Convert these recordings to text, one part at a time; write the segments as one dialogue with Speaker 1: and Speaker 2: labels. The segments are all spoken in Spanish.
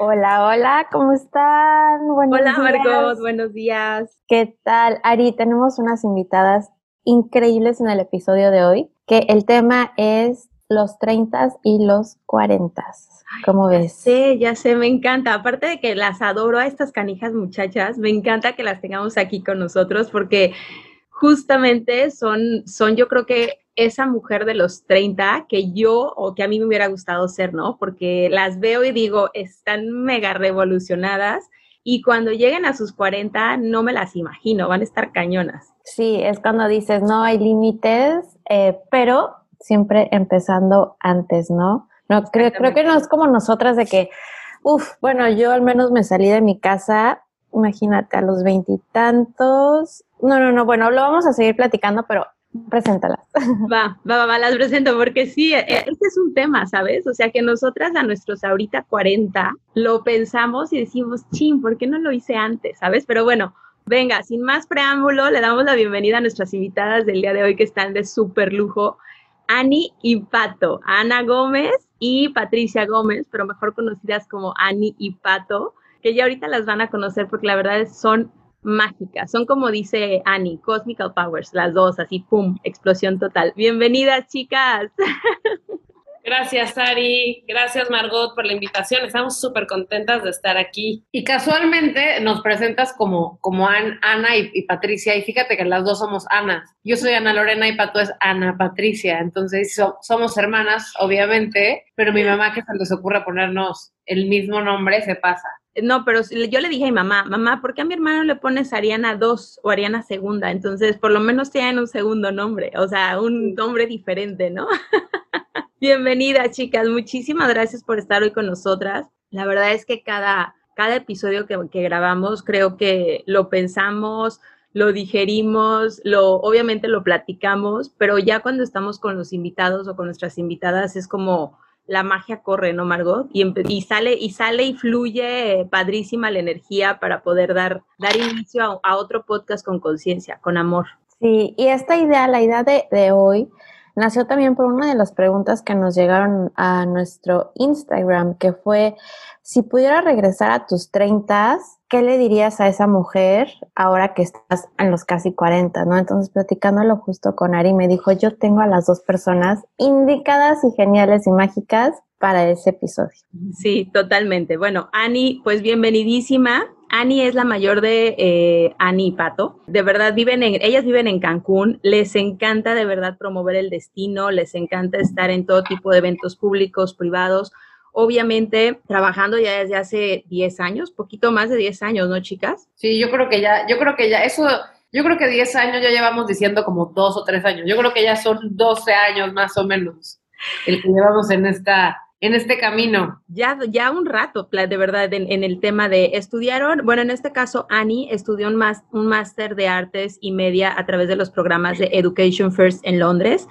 Speaker 1: Hola, hola, ¿cómo están?
Speaker 2: Buenos hola, Marcos, buenos días.
Speaker 1: ¿Qué tal? Ari, tenemos unas invitadas increíbles en el episodio de hoy, que el tema es los 30 y los 40. ¿Cómo ves?
Speaker 2: Sí, ya sé, me encanta. Aparte de que las adoro a estas canijas muchachas, me encanta que las tengamos aquí con nosotros porque justamente son, son yo creo que esa mujer de los 30 que yo o que a mí me hubiera gustado ser, ¿no? Porque las veo y digo, están mega revolucionadas y cuando lleguen a sus 40 no me las imagino, van a estar cañonas.
Speaker 1: Sí, es cuando dices, no hay límites, eh, pero siempre empezando antes, ¿no? No, creo, creo que no es como nosotras de que, uff, bueno, yo al menos me salí de mi casa, imagínate, a los veintitantos. No, no, no, bueno, lo vamos a seguir platicando, pero Preséntalas.
Speaker 2: Va, va, va, las presento porque sí, e, e, este es un tema, ¿sabes? O sea, que nosotras a nuestros ahorita 40 lo pensamos y decimos, chin, ¿por qué no lo hice antes? ¿Sabes? Pero bueno, venga, sin más preámbulo, le damos la bienvenida a nuestras invitadas del día de hoy que están de súper lujo. Ani y Pato, Ana Gómez y Patricia Gómez, pero mejor conocidas como Ani y Pato, que ya ahorita las van a conocer porque la verdad son mágicas. Son como dice Annie, Cosmical Powers, las dos, así, ¡pum! Explosión total. Bienvenidas, chicas.
Speaker 3: Gracias, Ari. Gracias, Margot, por la invitación. Estamos súper contentas de estar aquí. Y casualmente nos presentas como, como Ana y, Patricia. Y fíjate que las dos somos Ana. Yo soy Ana Lorena y Pato es Ana Patricia. Entonces somos hermanas, obviamente, pero mi mamá que se les ocurre ponernos el mismo nombre se pasa.
Speaker 2: No, pero yo le dije a mi mamá, mamá, ¿por qué a mi hermano le pones Ariana 2 o Ariana segunda? Entonces, por lo menos tienen un segundo nombre, o sea, un nombre diferente, ¿no? Bienvenida, chicas. Muchísimas gracias por estar hoy con nosotras. La verdad es que cada, cada episodio que, que grabamos, creo que lo pensamos, lo digerimos, lo, obviamente lo platicamos, pero ya cuando estamos con los invitados o con nuestras invitadas es como la magia corre, ¿no, Margot? Y, y, sale, y sale y fluye padrísima la energía para poder dar, dar inicio a, otro podcast con conciencia, con amor.
Speaker 1: Sí, y esta idea, la idea de, de hoy, nació también por una de las preguntas que nos llegaron a nuestro Instagram, que fue, si pudiera regresar a tus 30, ¿qué le dirías a esa mujer ahora que estás en los casi 40, no? Entonces, platicándolo justo con Ari, me dijo, yo tengo a las dos personas indicadas y geniales y mágicas para ese episodio.
Speaker 2: Sí, totalmente. Bueno, Ani, pues bienvenidísima. Ani es la mayor de eh, Ani y Pato. De verdad, viven en, ellas viven en Cancún. Les encanta de verdad promover el destino, les encanta estar en todo tipo de eventos públicos, privados. Obviamente, trabajando ya desde hace 10 años, poquito más de 10 años, ¿no, chicas?
Speaker 3: Sí, yo creo que ya, yo creo que ya, eso, yo creo que 10 años ya llevamos diciendo como dos o tres años. Yo creo que ya son 12 años más o menos el que llevamos en esta, en este camino?
Speaker 2: Ya, ya un rato, de verdad, en, el tema de estudiaron, bueno, en este caso, Annie estudió un, máster de artes y media a través de los programas de Education First en Londres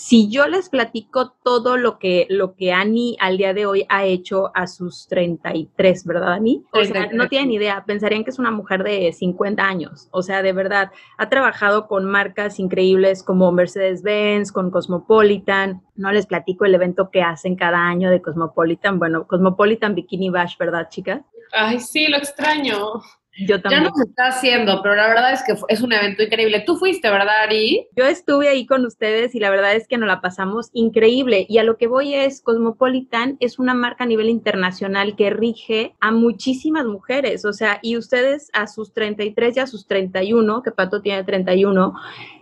Speaker 2: si yo les platico todo lo que, lo que Ani al día de hoy ha hecho a sus 33, ¿verdad, Ani? O sea, no tienen idea, pensarían que es una mujer de 50 años. O sea, de verdad, ha trabajado con marcas increíbles como Mercedes-Benz, con Cosmopolitan. No les platico el evento que hacen cada año de Cosmopolitan. Bueno, Cosmopolitan Bikini Bash, ¿verdad, chicas?
Speaker 3: Ay, sí, lo extraño.
Speaker 2: Yo también.
Speaker 3: Ya no se está haciendo, pero la verdad es que es un evento increíble. Tú fuiste, ¿verdad, Ari?
Speaker 2: Yo estuve ahí con ustedes y la verdad es que nos la pasamos increíble. Y a lo que voy es, Cosmopolitan es una marca a nivel internacional que rige a muchísimas mujeres. O sea, y ustedes a sus 33 y a sus 31, que Pato tiene 31,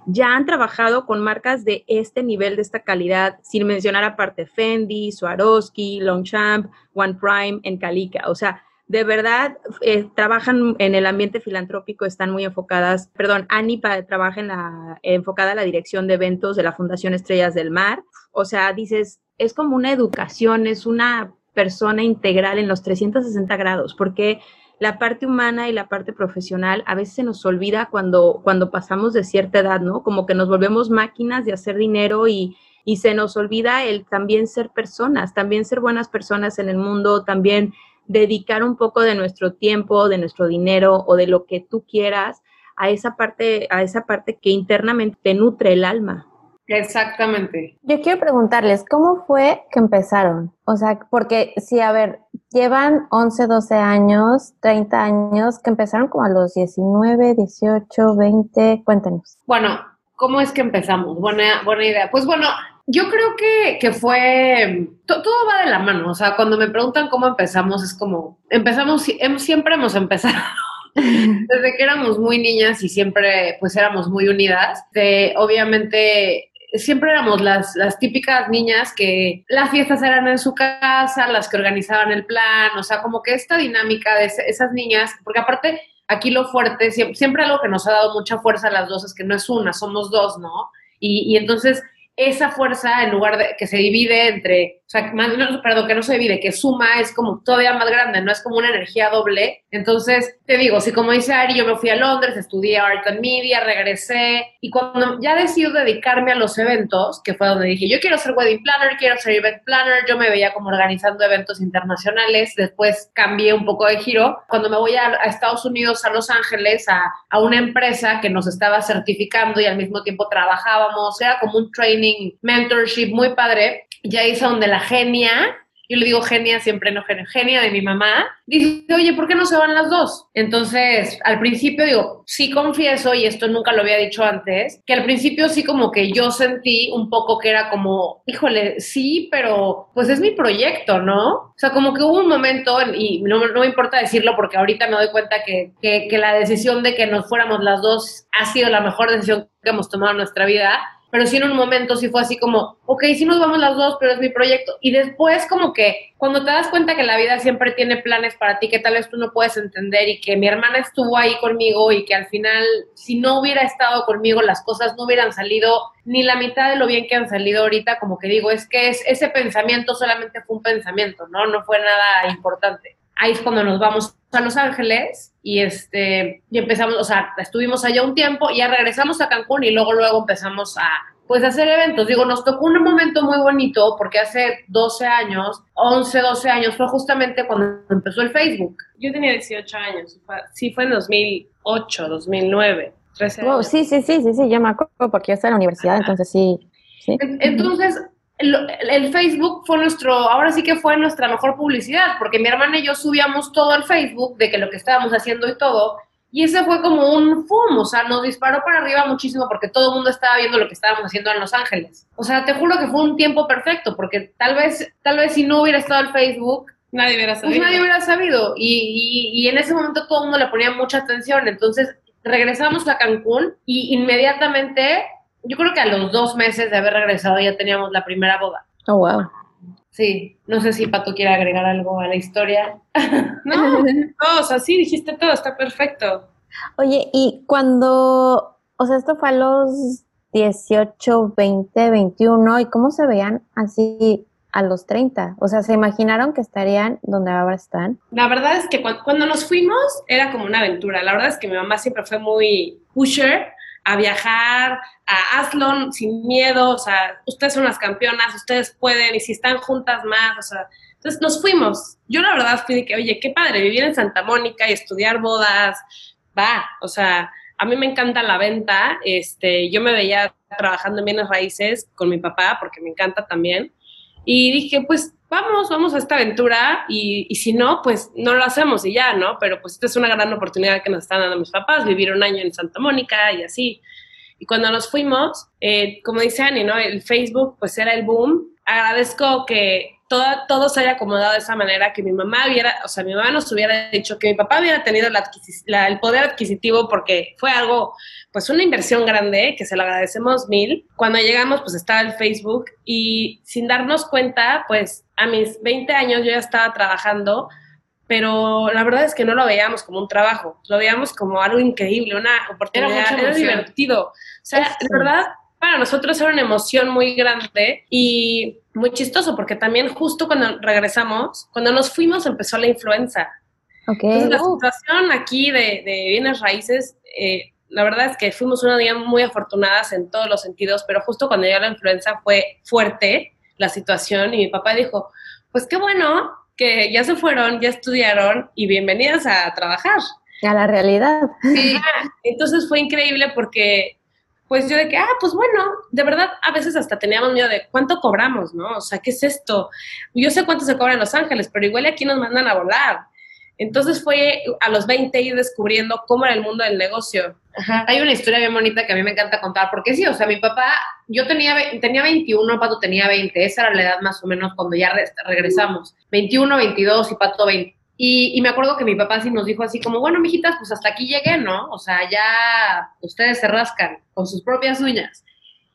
Speaker 2: ya han trabajado con marcas de este nivel, de esta calidad, sin mencionar aparte Fendi, Swarovski, Longchamp, One Prime, en Calica. O sea, de verdad eh, trabajan en el ambiente filantrópico, están muy enfocadas, perdón, Anipa trabaja en la, enfocada a la dirección de eventos de la Fundación Estrellas del Mar, o sea, dices, es como una educación, es una
Speaker 4: persona integral en los 360 grados, porque la parte humana y la parte profesional a veces se nos olvida cuando, cuando pasamos de cierta edad, ¿no? Como que nos volvemos máquinas de hacer dinero y, y se nos olvida el también ser personas, también ser buenas personas en el mundo, también dedicar un poco de nuestro tiempo, de nuestro dinero o de lo que tú quieras a esa parte, a esa parte que internamente te nutre el alma.
Speaker 3: Exactamente.
Speaker 1: Yo quiero preguntarles, ¿cómo fue que empezaron? O sea, porque si, a ver, llevan 11, 12 años, 30 años, que empezaron como a los 19, 18, 20, cuéntenos.
Speaker 3: Bueno, ¿cómo es que empezamos? Buena, buena idea. Pues bueno, yo creo que, que fue, todo va de la mano, o sea, cuando me preguntan cómo empezamos, es como, empezamos, siempre hemos empezado desde que éramos muy niñas y siempre pues éramos muy unidas. De, obviamente siempre éramos las, las típicas niñas que las fiestas eran en su casa, las que organizaban el plan, o sea, como que esta dinámica de esas niñas, porque aparte aquí lo fuerte, siempre, siempre algo que nos ha dado mucha fuerza a las dos es que no es una, somos dos, ¿no? Y entonces esa fuerza, en lugar de que se divide entre, o sea, perdón, que no se divide, que suma, es como todavía más grande, no es como una energía doble. Entonces, te digo, si como dice Ari, yo me fui a Londres, estudié Art and Media, regresé, y cuando ya decidí dedicarme a los eventos, que fue donde dije, yo quiero ser wedding planner, quiero ser event planner, yo me veía como organizando eventos internacionales, después cambié un poco de giro. Cuando me voy a, a Estados Unidos, a Los Ángeles, a, a una empresa que nos estaba certificando y al mismo tiempo trabajábamos, era como un training mentorship muy padre. Hice donde la genia, yo le digo genia, siempre no genia, genia de mi mamá, dice, oye, ¿por qué no se van las dos? Entonces, al principio digo, sí confieso, y esto nunca lo había dicho antes, que al principio sí como que yo sentí un poco que era como, híjole, sí, pero pues es mi proyecto, ¿no? O sea, como que hubo un momento, y no, no me importa decirlo porque ahorita me doy cuenta que, que, que la decisión de que nos fuéramos las dos ha sido la mejor decisión que hemos tomado en nuestra vida, pero sí en un momento sí fue así como, ok, sí nos vamos las dos, pero es mi proyecto. Y después como que cuando te das cuenta que la vida siempre tiene planes para ti que tal vez tú no puedes entender y que mi hermana estuvo ahí conmigo y que al final si no hubiera estado conmigo las cosas no hubieran salido ni la mitad de lo bien que han salido ahorita, como que digo, es que es, ese pensamiento solamente fue un pensamiento, ¿no? No fue nada importante ahí es cuando nos vamos a Los Ángeles y este y empezamos, o sea, estuvimos allá un tiempo y ya regresamos a Cancún y luego luego empezamos a pues hacer eventos. Digo, nos tocó un momento muy bonito porque hace 12 años, 11, 12 años fue justamente cuando empezó el Facebook.
Speaker 4: Yo tenía 18 años, sí fue en 2008, 2009. 13 años.
Speaker 1: sí, sí, sí, sí, sí, yo me acuerdo porque yo estaba en la universidad, entonces sí. sí.
Speaker 3: Entonces, el, Facebook fue nuestro, ahora sí que fue nuestra mejor publicidad, porque mi hermana y yo subíamos todo al Facebook de que lo que estábamos haciendo y todo, y ese fue como un FUM, o sea, nos disparó para arriba muchísimo porque todo el mundo estaba viendo lo que estábamos haciendo en Los Ángeles. O sea, te juro que fue un tiempo perfecto, porque tal vez, tal vez si no hubiera estado el Facebook,
Speaker 4: nadie hubiera
Speaker 3: pues
Speaker 4: sabido.
Speaker 3: Pues nadie hubiera sabido. Y, y, y en ese momento todo el mundo le ponía mucha atención. Entonces regresamos a Cancún y inmediatamente yo creo que a los dos meses de haber regresado ya teníamos la primera boda.
Speaker 1: Oh, wow.
Speaker 3: Sí, no sé si Pato quiere agregar algo a la historia.
Speaker 4: no, no, o sea, sí, dijiste todo, está perfecto.
Speaker 1: Oye, y cuando, o sea, esto fue a los 18, 20, 21, ¿y cómo se veían así a los 30? O sea, ¿se imaginaron que estarían donde ahora están?
Speaker 4: La verdad es que cuando, cuando nos fuimos era como una aventura. La verdad es que mi mamá siempre fue muy pusher a viajar, a hazlo sin miedo, o sea, ustedes son las campeonas, ustedes pueden, y si están juntas más, o sea, entonces nos fuimos. Yo la verdad fui de que, oye, qué padre, vivir en Santa Mónica y estudiar bodas, va, o sea, a mí me encanta la venta, este, yo me veía trabajando en bienes raíces con mi papá, porque me encanta también, y dije, pues vamos, vamos a esta aventura y, y, si no, pues no lo hacemos y ya, ¿no? Pero pues esta es una gran oportunidad que nos están dando mis papás, vivir un año en Santa Mónica y así. Y cuando nos fuimos, eh, como dice Annie, ¿no? El Facebook pues era el boom. Agradezco que todo, todo se haya acomodado de esa manera, que mi mamá hubiera, o sea, mi mamá nos hubiera dicho que mi papá hubiera tenido la, la, el poder adquisitivo porque fue algo, pues una inversión grande, que se lo agradecemos mil. Cuando llegamos, pues estaba el Facebook y sin darnos cuenta, pues a mis 20 años yo ya estaba trabajando, pero la verdad es que no lo veíamos como un trabajo, lo veíamos como algo increíble, una oportunidad, era, era divertido. O sea, de verdad, para nosotros era una emoción muy grande y muy chistoso porque también justo cuando regresamos, cuando nos fuimos empezó la influenza. Entonces la situación aquí de, bienes raíces, eh, la verdad es que fuimos una día muy afortunadas en todos los sentidos, pero justo cuando llegó la influenza fue fuerte la situación y mi papá dijo, pues qué bueno que ya se fueron, ya estudiaron y bienvenidas a trabajar.
Speaker 1: A la realidad.
Speaker 4: Sí, entonces fue increíble porque pues yo de que, ah, pues bueno, de verdad a veces hasta teníamos miedo de cuánto cobramos, ¿no? O sea, ¿qué es esto? Yo sé cuánto se cobra en Los Ángeles, pero igual aquí nos mandan a volar. Entonces fue a los 20 ir descubriendo cómo era el mundo del negocio.
Speaker 3: Hay una historia bien bonita que a mí me encanta contar, porque sí, o sea, mi papá, yo tenía, tenía 21, Pato tenía 20, esa era la edad más o menos cuando ya regresamos. 21, 22 y Pato 20. Y, me acuerdo que mi papá sí nos dijo así como, bueno, mijitas, pues hasta aquí llegué, ¿no? O sea, ya ustedes se rascan con sus propias uñas.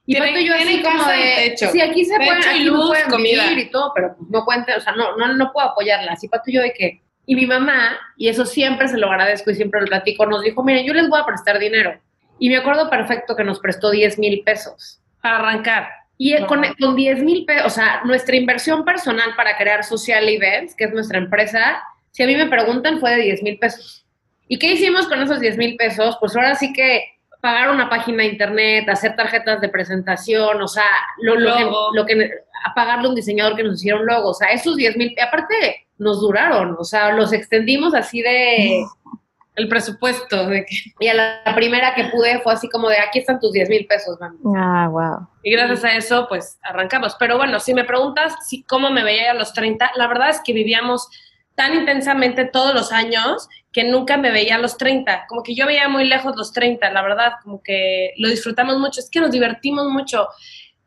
Speaker 4: Y Pato yo así como de,
Speaker 3: sí, aquí se pueden, aquí luz, pueden y todo, pero pues no cuente, o sea, no, no, no puedo apoyarla. Así Pato yo de que, y mi mamá, y eso siempre se lo agradezco y siempre lo platico, nos dijo, miren, yo les voy a prestar dinero. Y me acuerdo perfecto que nos prestó 10 mil pesos.
Speaker 4: Para arrancar.
Speaker 3: Y con, con 10 mil pesos, o sea, nuestra inversión personal para crear Social Events, que es nuestra empresa, si a mí me preguntan, fue de 10 mil pesos. ¿Y qué hicimos con esos 10 mil pesos? Pues ahora sí que pagar una página de internet, hacer tarjetas de presentación, o sea, lo, lo que, lo que, a pagarle a un diseñador que nos hicieron logo, o sea, esos 10 mil, aparte nos duraron, o sea, los extendimos así de
Speaker 4: el presupuesto. De que...
Speaker 3: Y a la, primera que pude fue así como de, aquí están tus 10 mil pesos, mami.
Speaker 1: Ah, wow.
Speaker 4: Y gracias a eso, pues arrancamos. Pero bueno, si me preguntas si cómo me veía a los 30, la verdad es que vivíamos tan intensamente todos los años que nunca me veía a los 30, como que yo veía muy lejos los 30, la verdad, como que lo disfrutamos mucho, es que nos divertimos mucho.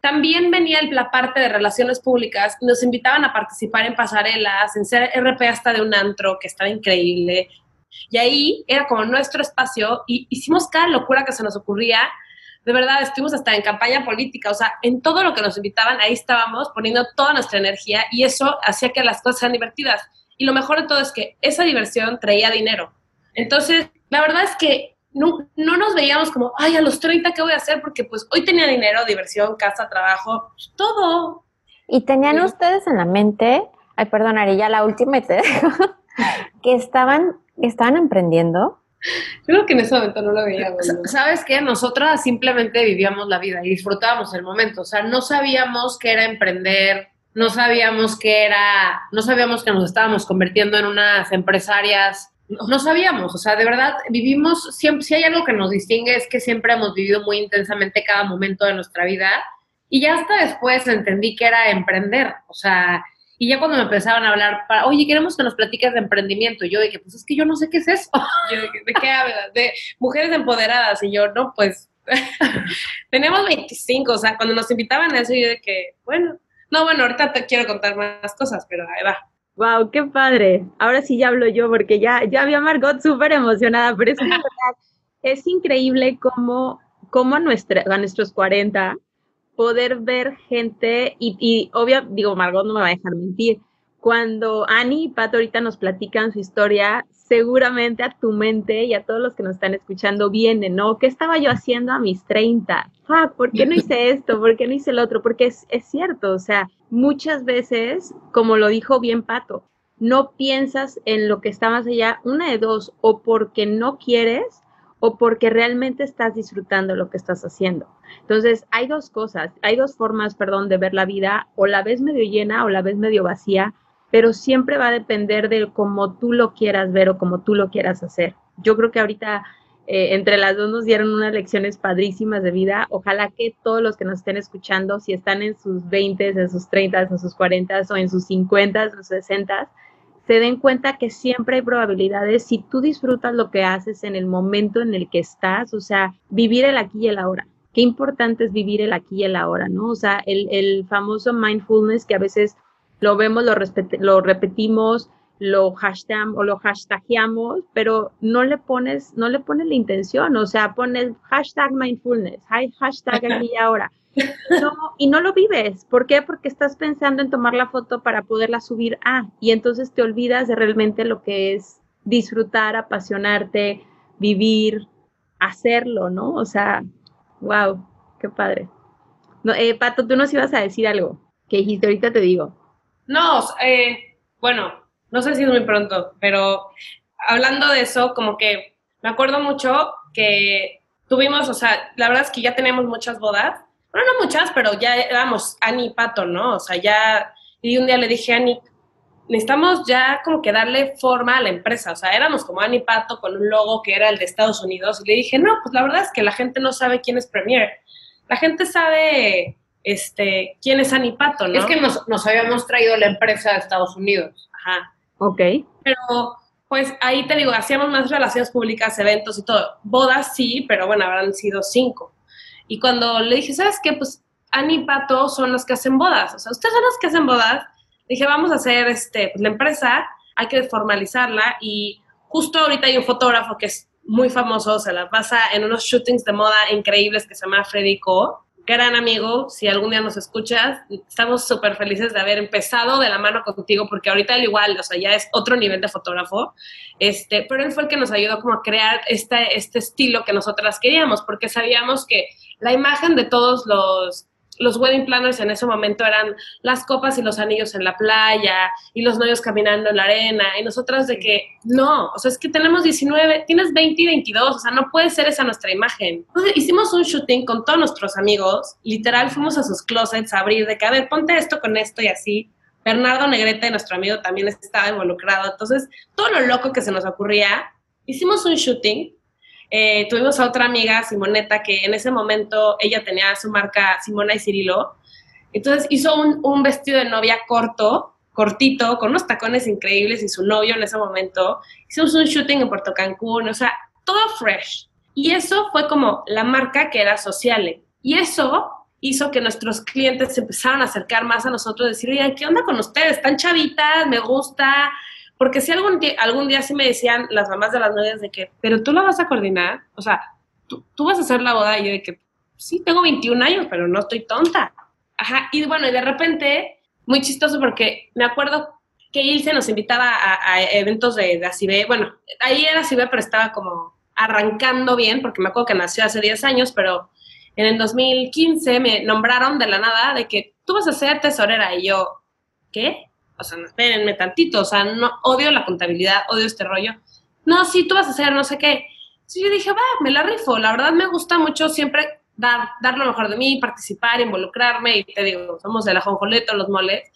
Speaker 4: También venía la parte de relaciones públicas, nos invitaban a participar en pasarelas, en ser RP hasta de un antro, que estaba increíble. Y ahí era como nuestro espacio y hicimos cada locura que se nos ocurría. De verdad, estuvimos hasta en campaña política, o sea, en todo lo que nos invitaban, ahí estábamos poniendo toda nuestra energía y eso hacía que las cosas sean divertidas y lo mejor de todo es que esa diversión traía dinero. Entonces, la verdad es que no, no, nos veíamos como, ay, a los 30, ¿qué voy a hacer? Porque pues hoy tenía dinero, diversión, casa, trabajo, pues, todo.
Speaker 1: ¿Y tenían ustedes en la mente, ay, perdón, ya la última y te dejo, que estaban, estaban emprendiendo?
Speaker 4: Creo que en ese momento no lo veíamos.
Speaker 3: ¿Sabes qué? Nosotras simplemente vivíamos la vida y disfrutábamos el momento. O sea, no sabíamos qué era emprender, no sabíamos que era, no sabíamos que nos estábamos convirtiendo en unas empresarias, no, sabíamos, o sea, de verdad vivimos, siempre, si hay algo que nos distingue es que siempre hemos vivido muy intensamente cada momento de nuestra vida y ya hasta después entendí que era emprender, o sea, y ya cuando me empezaban a hablar, para, oye, queremos que nos platiques de emprendimiento, yo dije, pues es que yo no sé qué es eso.
Speaker 4: Yo, ¿de qué hablas? De mujeres empoderadas, y yo, no, pues, tenemos 25, o sea, cuando nos invitaban a eso, yo de que, bueno, no, bueno, ahorita te quiero contar más cosas, pero ahí va.
Speaker 2: Wow, qué padre. Ahora sí ya hablo yo porque ya, ya vi a Margot súper emocionada, pero es, es increíble cómo, cómo a, nuestra, a nuestros 40 poder ver gente, y, y obvio, digo, Margot no me va a dejar mentir, cuando Ani y Pat ahorita nos platican su historia, seguramente a tu mente y a todos los que nos están escuchando viene, ¿no? ¿Qué estaba yo haciendo a mis 30? Fuck, ¿por qué no hice esto? ¿Por qué no hice el otro? Porque es, es cierto, o sea, muchas veces, como lo dijo bien Pato, no piensas en lo que está más allá, una de dos, o porque no quieres o porque realmente estás disfrutando lo que estás haciendo. Entonces, hay dos cosas, hay dos formas, perdón, de ver la vida, o la ves medio llena o la ves medio vacía, pero siempre va a depender de cómo tú lo quieras ver o cómo tú lo quieras hacer. Yo creo que ahorita eh, entre las dos nos dieron unas lecciones padrísimas de vida. Ojalá que todos los que nos estén escuchando, si están en sus 20, en sus 30, en sus 40 o en sus 50, en sus 60, se den cuenta que siempre hay probabilidades si tú disfrutas lo que haces en el momento en el que estás, o sea, vivir el aquí y el ahora. Qué importante es vivir el aquí y el ahora, ¿no? O sea, el, el famoso mindfulness que a veces lo vemos, lo, lo repetimos, lo hashtag o lo hashtagueamos, pero no le pones, no le pones la intención, o sea, pones hashtag mindfulness, hashtag aquí y ahora. No, y no lo vives. ¿Por qué? Porque estás pensando en tomar la foto para poderla subir a, y entonces te olvidas de realmente lo que es disfrutar, apasionarte, vivir, hacerlo, ¿no? O sea, wow, qué padre. No, eh, Pato, tú nos ibas a decir algo. ¿Qué dijiste? Ahorita te digo.
Speaker 4: No, eh, bueno, no sé si es muy pronto, pero hablando de eso, como que me acuerdo mucho que tuvimos, o sea, la verdad es que ya tenemos muchas bodas. Bueno, no muchas, pero ya éramos Ani y Pato, ¿no? O sea, ya. Y un día le dije a Ani, necesitamos ya como que darle forma a la empresa. O sea, éramos como Ani Pato con un logo que era el de Estados Unidos. Y le dije, no, pues la verdad es que la gente no sabe quién es Premier. La gente sabe este, quién es Ani Pato, ¿no?
Speaker 3: Es que nos, nos habíamos traído la empresa de Estados Unidos.
Speaker 4: Ajá.
Speaker 2: Ok.
Speaker 4: Pero, pues ahí te digo, hacíamos más relaciones públicas, eventos y todo. Bodas sí, pero bueno, habrán sido cinco. Y cuando le dije, ¿sabes qué? Pues Ani y Pato son los que hacen bodas. O sea, ustedes son los que hacen bodas dije, vamos a hacer este, pues, la empresa, hay que formalizarla y justo ahorita hay un fotógrafo que es muy famoso, se la pasa en unos shootings de moda increíbles que se llama Freddy Co. Gran amigo, si algún día nos escuchas, estamos súper felices de haber empezado de la mano contigo, porque ahorita él igual, o sea, ya es otro nivel de fotógrafo, este, pero él fue el que nos ayudó como a crear este, este estilo que nosotras queríamos, porque sabíamos que la imagen de todos los los wedding planners en ese momento eran las copas y los anillos en la playa y los novios caminando en la arena y nosotras de que no, o sea, es que tenemos 19, tienes 20 y 22, o sea, no puede ser esa nuestra imagen. Entonces hicimos un shooting con todos nuestros amigos, literal fuimos a sus closets a abrir de que, a ver, ponte esto con esto y así. Bernardo Negrete, nuestro amigo, también estaba involucrado. Entonces, todo lo loco que se nos ocurría, hicimos un shooting eh, tuvimos a otra amiga, Simoneta, que en ese momento ella tenía su marca Simona y Cirilo. Entonces hizo un, vestido de novia corto, cortito, con unos tacones increíbles y su novio en ese momento. Hicimos un shooting en Puerto Cancún, o sea, todo fresh. Y eso fue como la marca que era Sociale. Y eso hizo que nuestros clientes se empezaran a acercar más a nosotros, decir, oye, ¿qué onda con ustedes? Están chavitas, me gusta, porque si algún día, algún día sí me decían las mamás de las novias de que, pero tú la vas a coordinar, o sea, tú, tú vas a hacer la boda, y yo de que, sí, tengo 21 años, pero no estoy tonta. Ajá, y bueno, y de repente, muy chistoso porque me acuerdo que Ilse nos invitaba a, eventos de, de ACIB, bueno, ahí era ACIB, pero estaba como arrancando bien, porque me acuerdo que nació hace 10 años, pero en el 2015 me nombraron de la nada de que tú vas a ser tesorera, y yo, ¿qué? O sea, no, espérenme tantito, o sea, no, odio la contabilidad, odio este rollo. No, sí, tú vas a hacer no sé qué. Sí, yo dije, va, me la rifo. La verdad me gusta mucho siempre dar, dar lo mejor de mí, participar, involucrarme. Y te digo, somos de la jonjoleto, los moles,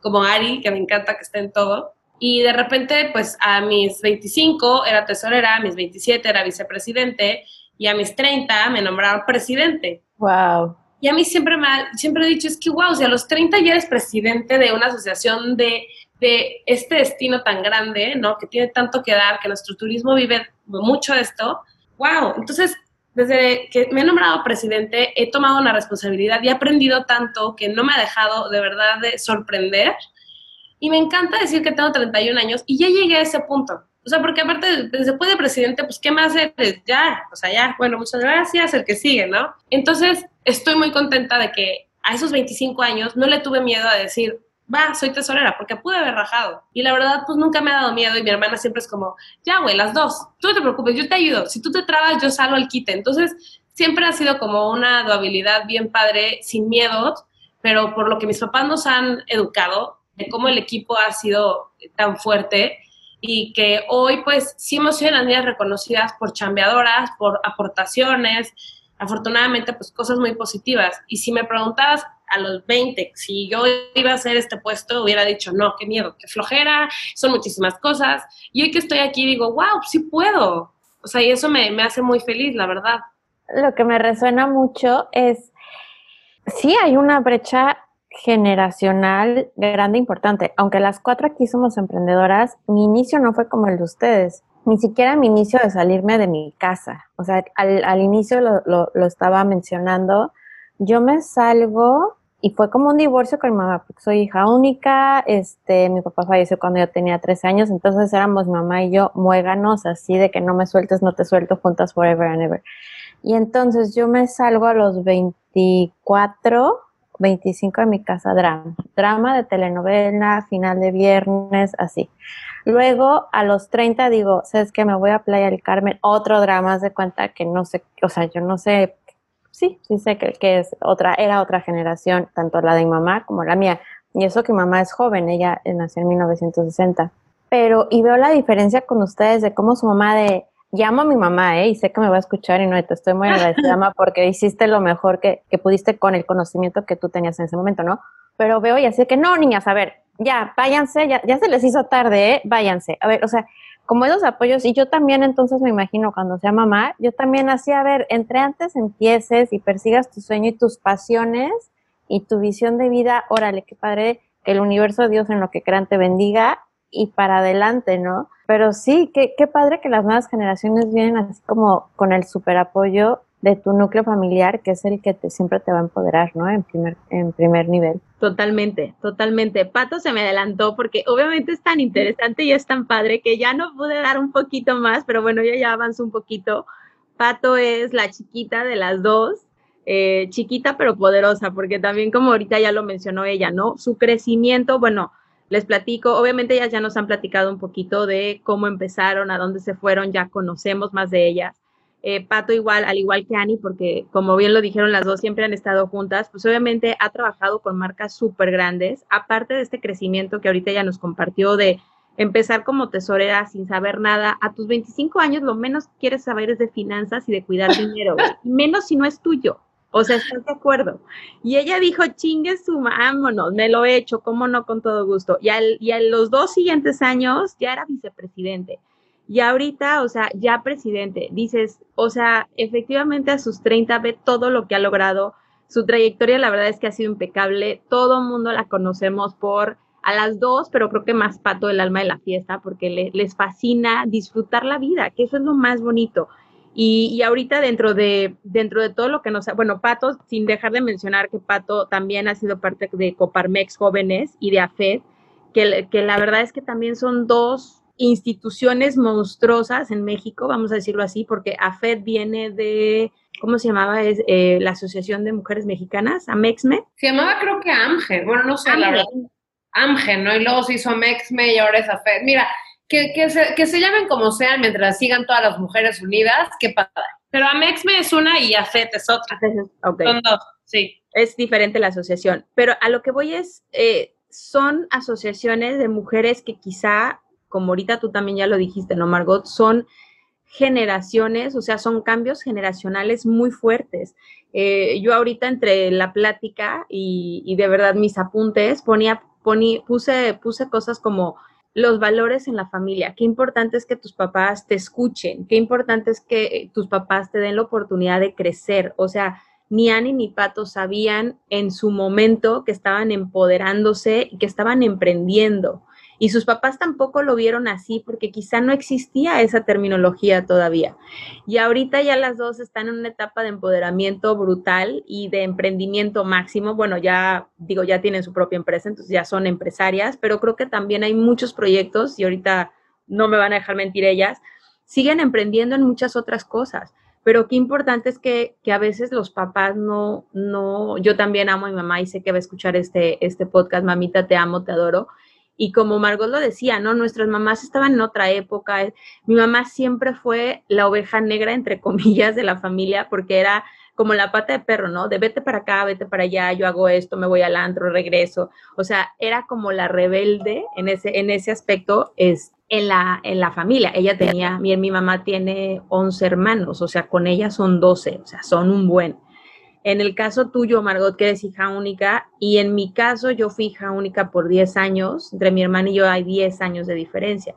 Speaker 4: como Ari, que me encanta que esté en todo. Y de repente, pues a mis 25 era tesorera, a mis 27 era vicepresidente y a mis 30 me nombraron presidente.
Speaker 1: Wow.
Speaker 4: Y a mí siempre me siempre he dicho, es que, wow, si a los 30 ya eres presidente de una asociación de, de este destino tan grande, ¿no? Que tiene tanto que dar, que nuestro turismo vive mucho de esto, wow. Entonces, desde que me he nombrado presidente, he tomado una responsabilidad y he aprendido tanto que no me ha dejado de verdad de sorprender. Y me encanta decir que tengo 31 años y ya llegué a ese punto. O sea, porque aparte, después de presidente, pues, ¿qué más eres? Ya, o sea, ya, bueno, muchas gracias, el que sigue, ¿no? Entonces, estoy muy contenta de que a esos 25 años no le tuve miedo a decir, va, soy tesorera, porque pude haber rajado. Y la verdad, pues nunca me ha dado miedo y mi hermana siempre es como, ya, güey, las dos, tú no te preocupes, yo te ayudo. Si tú te trabas, yo salgo al quite. Entonces, siempre ha sido como una dualidad bien padre, sin miedos, pero por lo que mis papás nos han educado, de cómo el equipo ha sido tan fuerte, y que hoy pues sí hemos sido las niñas reconocidas por chambeadoras, por aportaciones, afortunadamente pues cosas muy positivas. Y si me preguntabas a los 20 si yo iba a hacer este puesto, hubiera dicho, no, qué miedo, qué flojera, son muchísimas cosas. Y hoy que estoy aquí digo, wow, sí puedo. O sea, y eso me, me hace muy feliz, la verdad.
Speaker 1: Lo que me resuena mucho es, sí hay una brecha generacional grande importante. Aunque las cuatro aquí somos emprendedoras, mi inicio no fue como el de ustedes. Ni siquiera mi inicio de salirme de mi casa. O sea, al, inicio lo, estaba mencionando. Yo me salgo y fue como un divorcio con mi mamá, porque soy hija única, este, mi papá falleció cuando yo tenía 13 años, entonces éramos mamá y yo muéganos así de que no me sueltes, no te suelto juntas forever and ever. Y entonces yo me salgo a los 24 25 de mi casa drama, drama de telenovela, final de viernes, así. Luego a los 30 digo, ¿sabes qué? Me voy a Playa del Carmen, otro drama, de cuenta que no sé, o sea, yo no sé sí, sí sé que, que, es otra, era otra generación, tanto la de mi mamá como la mía. Y eso que mi mamá es joven, ella nació en 1960. Pero, y veo la diferencia con ustedes de cómo su mamá de, llamo a mi mamá, ¿eh? Y sé que me va a escuchar y no, te estoy muy agradecida, mamá, porque hiciste lo mejor que, que pudiste con el conocimiento que tú tenías en ese momento, ¿no? Pero veo y así que, no, niñas, a ver, ya, váyanse, ya, ya se les hizo tarde, ¿eh? Váyanse. A ver, o sea, como esos apoyos, y yo también entonces me imagino cuando sea mamá, yo también hacía, a ver, entre antes empieces y persigas tu sueño y tus pasiones y tu visión de vida, órale, qué padre que el universo Dios en lo que crean te bendiga y para adelante, ¿no? Pero sí, qué, qué padre que las nuevas generaciones vienen así como con el super apoyo de tu núcleo familiar, que es el que te, siempre te va a empoderar, ¿no? En primer, en primer nivel.
Speaker 2: Totalmente, totalmente. Pato se me adelantó porque obviamente es tan interesante y es tan padre que ya no pude dar un poquito más, pero bueno, yo ya avanzo un poquito. Pato es la chiquita de las dos, eh, chiquita pero poderosa, porque también como ahorita ya lo mencionó ella, ¿no? Su crecimiento, bueno, les platico, obviamente ellas ya nos han platicado un poquito de cómo empezaron, a dónde se fueron, ya conocemos más de ellas. Eh, Pato igual, al igual que Ani, porque como bien lo dijeron las dos, siempre han estado juntas, pues obviamente ha trabajado con marcas súper grandes, aparte de este crecimiento que ahorita ya nos compartió de empezar como tesorera sin saber nada, a tus 25 años lo menos que quieres saber es de finanzas y de cuidar dinero, menos si no es tuyo. O sea, ¿estás de acuerdo? Y ella dijo, chingue su vámonos, me lo he hecho, cómo no, con todo gusto. Y, al, y a los dos siguientes años ya era vicepresidente. Y ahorita, o sea, ya presidente, dices, o sea, efectivamente a sus 30 ve todo lo que ha logrado. Su trayectoria, la verdad es que ha sido impecable. Todo mundo la conocemos por a las dos, pero creo que más pato el alma de la fiesta, porque les fascina disfrutar la vida, que eso es lo más bonito. Y, y, ahorita dentro de, dentro de todo lo que nos... Bueno, Pato, sin dejar de mencionar que Pato también ha sido parte de Coparmex Jóvenes y de AFED, que, que la verdad es que también son dos instituciones monstruosas en México, vamos a decirlo así, porque AFED viene de, ¿cómo se llamaba? Es, eh, la Asociación de Mujeres Mexicanas, AMEXME.
Speaker 3: Se llamaba creo que AMGE, bueno, no sé, la verdad. AMGE, ¿no? Y luego se hizo AMEXME y ahora es AFED. Mira, que, que, se, que se llamen como sean mientras sigan todas las mujeres unidas, qué padre. Pero AMEXME es una y AFED es otra.
Speaker 2: Okay. Son dos, sí. Es diferente la asociación, pero a lo que voy es, eh, son asociaciones de mujeres que quizá como ahorita tú también ya lo dijiste, ¿no, Margot? Son generaciones, o sea, son cambios generacionales muy fuertes. Eh, yo ahorita entre la plática y, de verdad mis apuntes ponía, puse, puse cosas como los valores en la familia, qué importante es que tus papás te escuchen, qué importante es que tus papás te den la oportunidad de crecer, o sea, ni Ani ni Pato sabían en su momento que estaban empoderándose y que estaban emprendiendo. Y sus papás tampoco lo vieron así porque quizá no existía esa terminología todavía. Y ahorita ya las dos están en una etapa de empoderamiento brutal y de emprendimiento máximo. Bueno, ya digo, ya tienen su propia empresa, entonces ya son empresarias, pero creo que también hay muchos proyectos y ahorita no me van a dejar mentir ellas, siguen emprendiendo en muchas otras cosas pero qué importante es que, que, a veces los papás no, no, yo también amo a mi mamá y sé que va a escuchar este, este podcast, mamita, te amo, te adoro, y como Margot lo decía, ¿no? Nuestras mamás estaban en otra época. Mi mamá siempre fue la oveja negra, entre comillas, de la familia, porque era como la pata de perro, ¿no? De vete para acá, vete para allá, yo hago esto, me voy al antro, regreso. O sea, era como la rebelde en ese, en ese aspecto es, en, la, en la familia. Ella tenía, mi, mi mamá tiene 11 hermanos, o sea, con ella son 12, o sea, son un buen. En el caso tuyo, Margot, que eres hija única, y en mi caso yo fui hija única por 10 años, entre mi hermana y yo hay 10 años de diferencia.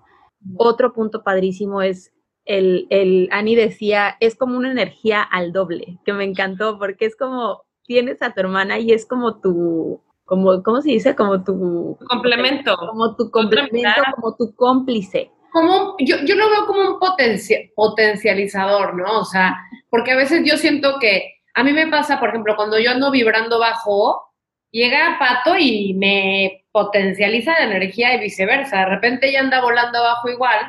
Speaker 2: Otro punto padrísimo es el, el, Ani decía, es como una energía al doble, que me encantó, porque es como, tienes a tu hermana y es como tu, como, ¿cómo se dice? Como tu...
Speaker 3: Complemento.
Speaker 2: Como tu complemento, como tu cómplice.
Speaker 3: Como, yo, yo lo veo como un potencializador, ¿no? O sea, porque a veces yo siento que a mí me pasa, por ejemplo, cuando yo ando vibrando bajo, llega Pato y me potencializa la energía y viceversa. De repente ella anda volando abajo igual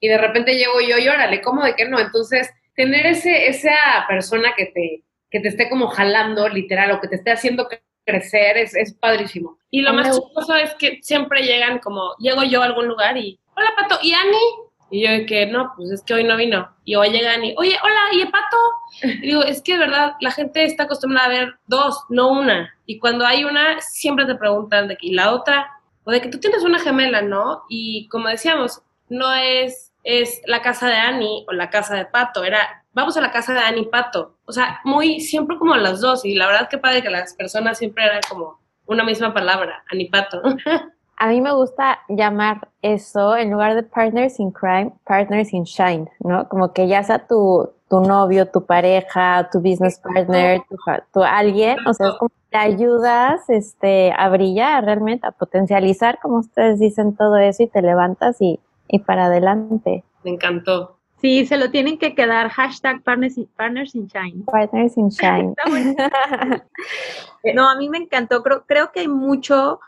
Speaker 3: y de repente llego yo y órale, ¿cómo de que no? Entonces, tener ese, esa persona que te, que te esté como jalando, literal, o que te esté haciendo crecer, es, es padrísimo.
Speaker 4: Y lo más chistoso es que siempre llegan como, llego yo a algún lugar y, hola Pato, ¿y Ani? Y yo de que, no, pues es que hoy no vino. Y hoy llegan y, oye, hola, ¿y el pato? Y digo, es que de verdad, la gente está acostumbrada a ver dos, no una. Y cuando hay una, siempre te preguntan de que, ¿y la otra? O de que tú tienes una gemela, ¿no? Y como decíamos, no es, es la casa de Annie o la casa de Pato, era, vamos a la casa de Annie y Pato. O sea, muy, siempre como las dos. Y la verdad que padre que las personas siempre eran como una misma palabra, Annie Pato.
Speaker 1: A mí me gusta llamar eso, en lugar de partners in crime, partners in shine, ¿no? Como que ya sea tu, tu novio, tu pareja, tu business partner, tu, alguien, o sea, es como te ayudas este, a brillar realmente, a potencializar, como ustedes dicen, todo eso y te levantas y, y para adelante.
Speaker 4: Me encantó.
Speaker 2: Sí, se lo tienen que quedar. Hashtag partners in, partners in shine.
Speaker 1: Partners in shine.
Speaker 2: no, a mí me encantó. Creo, creo que hay mucho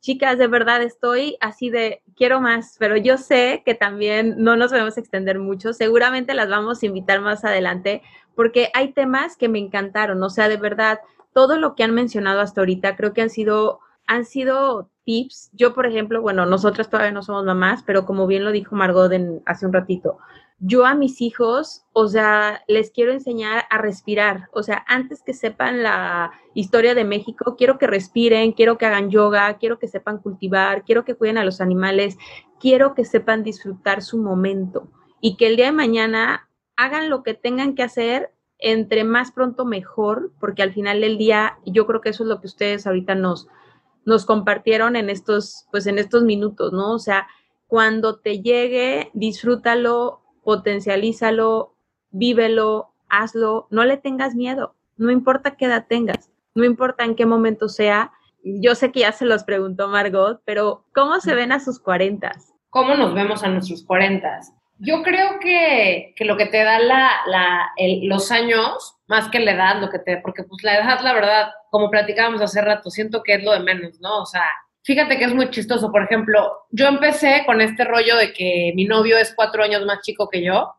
Speaker 2: chicas, de verdad estoy así de, quiero más, pero yo sé que también no nos podemos extender mucho. Seguramente las vamos a invitar más adelante porque hay temas que me encantaron. O sea, de verdad, todo lo que han mencionado hasta ahorita creo que han sido, han sido tips. Yo, por ejemplo, bueno, nosotras todavía no somos mamás, pero como bien lo dijo Margot hace un ratito, yo a mis hijos, o sea, les quiero enseñar a respirar. O sea, antes que sepan la historia de México, quiero que respiren, quiero que hagan yoga, quiero que sepan cultivar, quiero que cuiden a los animales, quiero que sepan disfrutar su momento y que el día de mañana hagan lo que tengan que hacer entre más pronto mejor, porque al final del día yo creo que eso es lo que ustedes ahorita nos nos compartieron en estos pues en estos minutos, ¿no? O sea, cuando te llegue, disfrútalo, potencialízalo, vívelo, hazlo, no le tengas miedo, no importa qué edad tengas, no importa en qué momento sea. Yo sé que ya se los preguntó Margot, pero ¿cómo se ven a sus cuarentas?
Speaker 3: ¿Cómo nos vemos a nuestros cuarentas? Yo creo que, lo que te da la, los años, más que la edad, lo que te, porque pues la edad, la verdad, como platicábamos hace rato, siento que es lo de menos, ¿no? O sea, Fíjate que es muy chistoso. Por ejemplo, yo empecé con este rollo de que mi novio es cuatro años más chico que yo.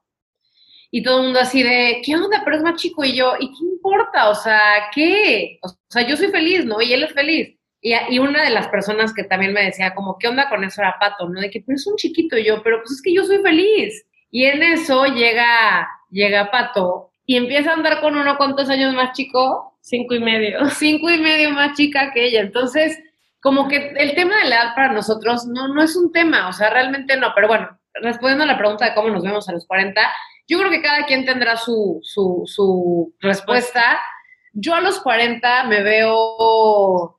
Speaker 3: Y todo el mundo así de, ¿qué onda? Pero es más chico. Y yo, ¿y qué importa? O sea, ¿qué? O sea, yo soy feliz, ¿no? Y él es feliz. Y, y una de las personas que también me decía, como, ¿qué onda con eso era Pato? ¿No? De que, pero es un chiquito. Y yo, pero pues es que yo soy feliz. Y en eso llega, llega Pato y empieza a andar con uno cuántos años más chico.
Speaker 4: Cinco y medio.
Speaker 3: Cinco y medio más chica que ella. Entonces, como que el tema de la edad para nosotros no, no es un tema, o sea, realmente no, pero bueno, respondiendo a la pregunta de cómo nos vemos a los 40, yo creo que cada quien tendrá su, su, su respuesta. Yo a los 40 me veo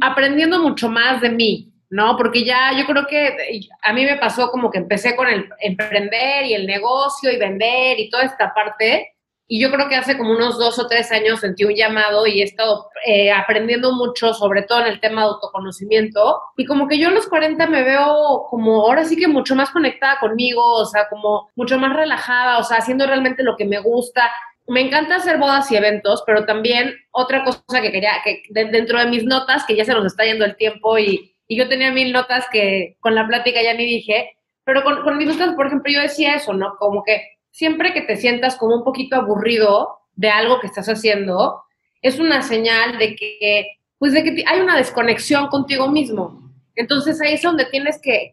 Speaker 3: aprendiendo mucho más de mí, ¿no? Porque ya yo creo que a mí me pasó como que empecé con el emprender y el negocio y vender y toda esta parte y yo creo que hace como unos dos o tres años sentí un llamado y he estado eh, aprendiendo mucho, sobre todo en el tema de autoconocimiento. Y como que yo a los 40 me veo como ahora sí que mucho más conectada conmigo, o sea, como mucho más relajada, o sea, haciendo realmente lo que me gusta. Me encanta hacer bodas y eventos, pero también otra cosa que quería, que dentro de mis notas, que ya se nos está yendo el tiempo y, y yo tenía mil notas que con la plática ya ni dije, pero con, con mis notas, por ejemplo, yo decía eso, ¿no? Como que siempre que te sientas como un poquito aburrido de algo que estás haciendo, es una señal de que, pues de que hay una desconexión contigo mismo. Entonces ahí es donde tienes que,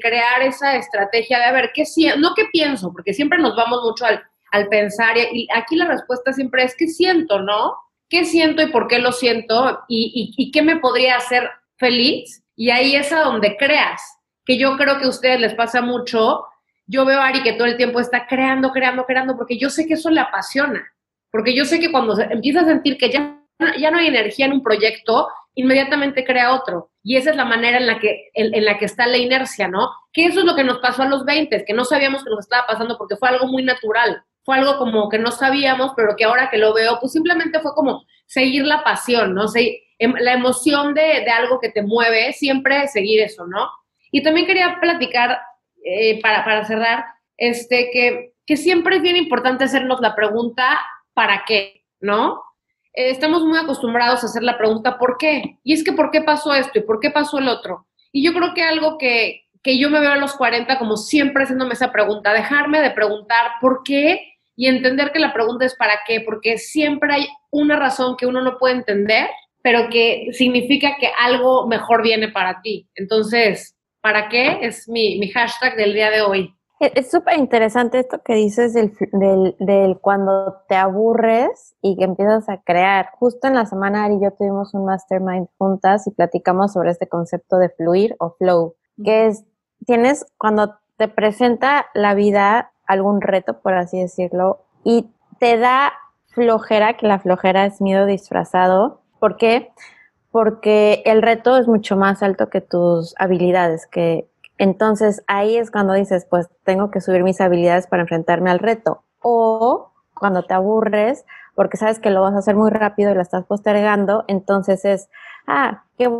Speaker 3: crear esa estrategia de a ver, ¿qué? No qué pienso, porque siempre nos vamos mucho al, pensar y, aquí la respuesta siempre es ¿qué siento, no? ¿Qué siento y por qué lo siento? Y, y qué me podría hacer feliz? Y ahí es a donde creas, que yo creo que a ustedes les pasa mucho yo veo a Ari que todo el tiempo está creando, creando, creando, porque yo sé que eso le apasiona, porque yo sé que cuando empieza a sentir que ya, ya no hay energía en un proyecto, inmediatamente crea otro. Y esa es la manera en la, que, en, la que está la inercia, ¿no? Que eso es lo que nos pasó a los 20, que no sabíamos que nos estaba pasando porque fue algo muy natural. Fue algo como que no sabíamos, pero que ahora que lo veo, pues simplemente fue como seguir la pasión, ¿no? sé em, la emoción de, de algo que te mueve, siempre seguir eso, ¿no? Y también quería platicar eh, para, para, cerrar, este, que, que siempre es bien importante hacernos la pregunta, ¿para qué? ¿No? Eh, estamos muy acostumbrados a hacer la pregunta, ¿por qué? Y es que, ¿por qué pasó esto? ¿Y por qué pasó el otro? Y yo creo que algo que, que yo me veo a los 40 como siempre haciéndome esa pregunta, dejarme de preguntar por qué y entender que la pregunta es para qué, porque siempre hay una razón que uno no puede entender, pero que significa que algo mejor viene para ti. Entonces, ¿Para qué? Es mi, hashtag del día de hoy.
Speaker 1: Es súper interesante esto que dices del, del, del, cuando te aburres y que empiezas a crear. Justo en la semana Ari y yo tuvimos un mastermind juntas y platicamos sobre este concepto de fluir o flow, que es, tienes cuando te presenta la vida algún reto, por así decirlo, y te da flojera, que la flojera es miedo disfrazado. ¿Por qué? Porque el reto es mucho más alto que tus habilidades, que entonces ahí es cuando dices, pues tengo que subir mis habilidades para enfrentarme al reto. O cuando te aburres, porque sabes que lo vas a hacer muy rápido y lo estás postergando, entonces es, ah, ¿qué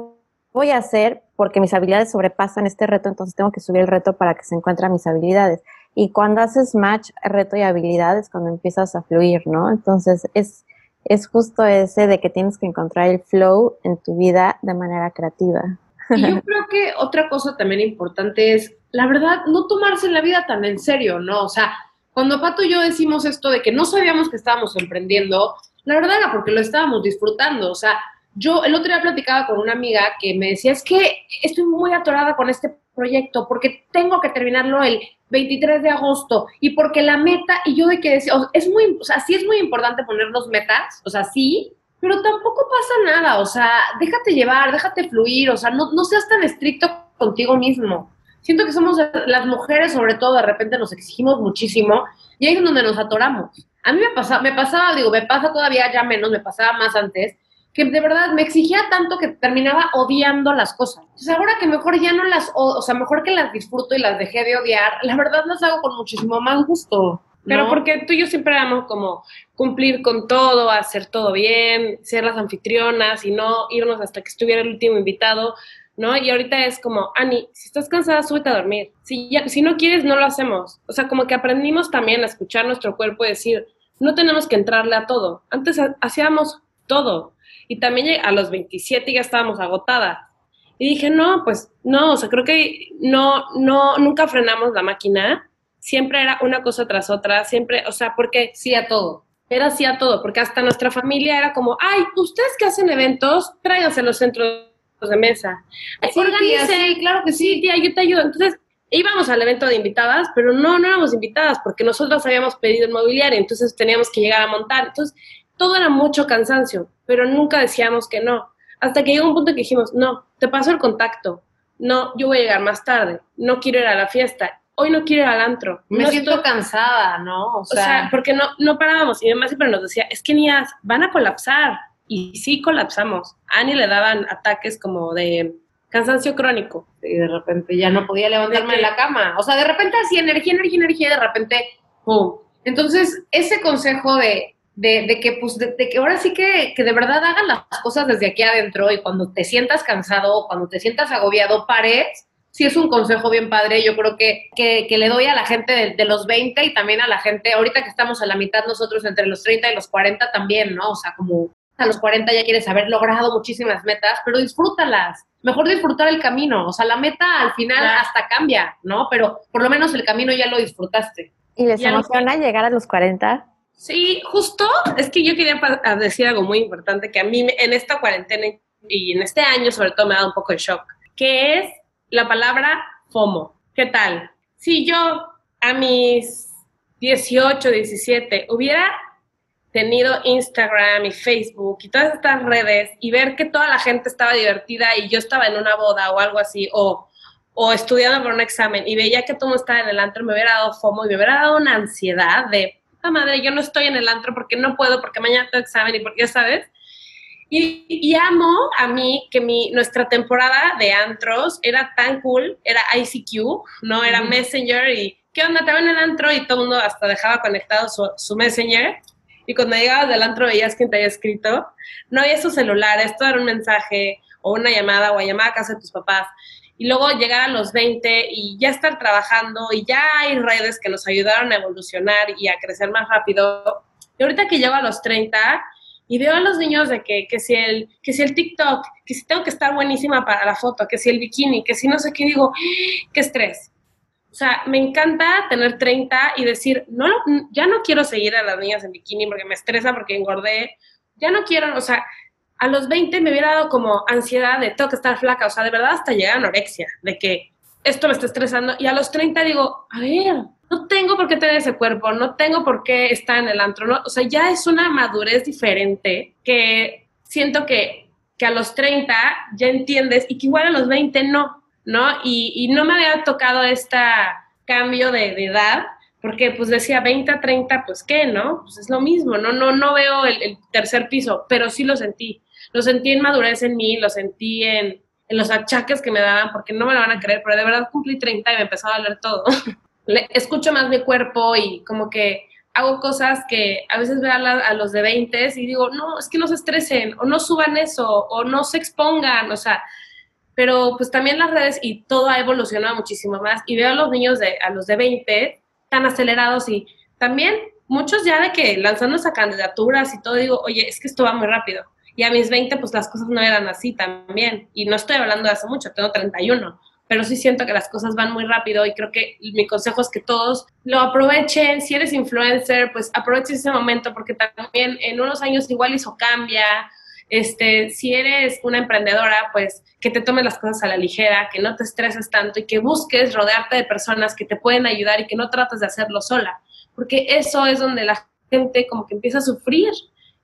Speaker 1: voy a hacer? Porque mis habilidades sobrepasan este reto, entonces tengo que subir el reto para que se encuentren mis habilidades. Y cuando haces match, reto y habilidades, cuando empiezas a fluir, ¿no? Entonces es, es justo ese de que tienes que encontrar el flow en tu vida de manera creativa.
Speaker 3: Y yo creo que otra cosa también importante es, la verdad, no tomarse la vida tan en serio, ¿no? O sea, cuando Pato y yo decimos esto de que no sabíamos que estábamos emprendiendo, la verdad era porque lo estábamos disfrutando. O sea, yo el otro día platicaba con una amiga que me decía, es que estoy muy atorada con este proyecto porque tengo que terminarlo el 23 de agosto y porque la meta, y yo de que decía, es muy, o sea, sí es muy importante ponernos metas, o sea, sí, pero tampoco pasa nada, o sea, déjate llevar, déjate fluir, o sea, no, no seas tan estricto contigo mismo. Siento que somos las mujeres, sobre todo, de repente nos exigimos muchísimo y ahí es donde nos atoramos. A mí me pasaba, me pasaba, digo, me pasa todavía ya menos, me pasaba más antes, que de verdad me exigía tanto que terminaba odiando las cosas. Entonces ahora que mejor ya no las, o sea, mejor que las disfruto y las dejé de odiar, la verdad las hago con muchísimo más gusto.
Speaker 4: Pero porque tú y yo siempre éramos como cumplir con todo, hacer todo bien, ser las anfitrionas y no irnos hasta que estuviera el último invitado, ¿no? Y ahorita es como, Ani, si estás cansada, súbete a dormir. Si, ya, si no quieres, no lo hacemos. O sea, como que aprendimos también a escuchar nuestro cuerpo y decir, no tenemos que entrarle a todo. Antes hacíamos todo. Y también a los 27 ya estábamos agotadas. Y dije, no, pues no, o sea, creo que no, no, nunca frenamos la máquina siempre era una cosa tras otra, siempre, o sea, porque
Speaker 3: sí a todo.
Speaker 4: Era sí a todo, porque hasta nuestra familia era como, ay, ustedes que hacen eventos, tráiganse los centros de mesa.
Speaker 3: Sí, Organice, claro que sí.
Speaker 4: tía, yo te ayudo. Entonces, íbamos al evento de invitadas, pero no, no éramos invitadas, porque nosotros habíamos pedido el mobiliario, entonces teníamos que llegar a montar. Entonces, todo era mucho cansancio, pero nunca decíamos que no. Hasta que llegó un punto que dijimos, no, te paso el contacto. No, yo voy a llegar más tarde. No quiero ir a la fiesta hoy no quiero ir al antro.
Speaker 3: Me siento cansada, ¿no?
Speaker 4: O sea, porque no, no parábamos. Y mi mamá siempre nos decía, es que niñas, van a colapsar. Y sí colapsamos. A Annie le daban ataques como de cansancio crónico.
Speaker 3: Y de repente ya no podía levantarme de, la cama. O sea, de repente así, energía, energía, energía, de repente, ¡pum! Entonces, ese consejo de, de, que, pues, de, que ahora sí que, que de verdad hagan las cosas desde aquí adentro y cuando te sientas cansado o cuando te sientas agobiado, pares sí es un consejo bien padre. Yo creo que, que, le doy a la gente de, los 20 y también a la gente, ahorita que estamos a la mitad nosotros entre los 30 y los 40 también, ¿no? O sea, como a los 40 ya quieres haber logrado muchísimas metas, pero disfrútalas. Mejor disfrutar el camino. O sea, la meta al final hasta cambia, ¿no? Pero por lo menos el camino ya lo disfrutaste.
Speaker 1: ¿Y les emociona llegar a los 40?
Speaker 4: Sí, justo es que yo quería decir algo muy importante que a mí en esta cuarentena y en este año sobre todo me ha dado un poco de shock, que es la palabra FOMO. ¿Qué tal? Si yo a mis 18, 17 hubiera tenido Instagram y Facebook y todas estas redes y ver que toda la gente estaba divertida y yo estaba en una boda o algo así, o, o estudiando por un examen y veía que todo estaba en el antro, me hubiera dado FOMO y me hubiera dado una ansiedad de, puta madre, yo no estoy en el antro porque no puedo, porque mañana tengo examen y porque, ¿sabes? Y, amo a mí que mi, nuestra temporada de antros era tan cool, era ICQ, ¿no? Era Messenger y ¿qué onda? Te en el antro y todo el mundo hasta dejaba conectado su, su Messenger. Y cuando llegabas del antro veías quién te había escrito. No había su celular, esto era un mensaje o una llamada o a llamar a casa de tus papás. Y luego llegar a los 20 y ya estar trabajando y ya hay redes que nos ayudaron a evolucionar y a crecer más rápido. Y ahorita que llego a los 30, y veo a los niños de que, que, si el, que si el TikTok, que si tengo que estar buenísima para la foto, que si el bikini, que si no sé qué, digo, qué estrés. O sea, me encanta tener 30 y decir, no, ya no quiero seguir a las niñas en bikini porque me estresa, porque engordé. Ya no quiero, o sea, a los 20 me hubiera dado como ansiedad de tengo que estar flaca, o sea, de verdad hasta llegar a anorexia, de que esto me está estresando. Y a los 30 digo, a ver, no tengo por qué tener ese cuerpo, no tengo por qué estar en el antro, ¿no? O sea, ya es una madurez diferente que siento que, que a los 30 ya entiendes y que igual a los 20 no, ¿no? Y, y no me había tocado este cambio de, edad, porque pues decía 20 a 30, pues qué, ¿no? Pues es lo mismo, ¿no? No, no veo el tercer piso, pero sí lo sentí. Lo sentí en madurez en mí, lo sentí en, en los achaques que me daban, porque no me lo van a creer, pero de verdad cumplí 30 y me empezó a doler todo. Escucho más mi cuerpo y como que hago cosas que a veces veo a, la, a, los de 20 y digo, no, es que no se estresen o no suban eso o no se expongan, o sea, pero pues también las redes y todo ha evolucionado muchísimo más y veo a los niños de, a los de 20 tan acelerados y también muchos ya de que lanzándose a candidaturas y todo, digo, oye, es que esto va muy rápido. Y a mis 20, pues las cosas no eran así también. Y no estoy hablando de hace mucho, tengo 31, pero sí siento que las cosas van muy rápido y creo que mi consejo es que todos lo aprovechen. Si eres influencer, pues aprovechen ese momento porque también en unos años igual eso cambia. Este, si eres una emprendedora, pues que te tomes las cosas a la ligera, que no te estreses tanto y que busques rodearte de personas que te pueden ayudar y que no trates de hacerlo sola, porque eso es donde la gente como que empieza a sufrir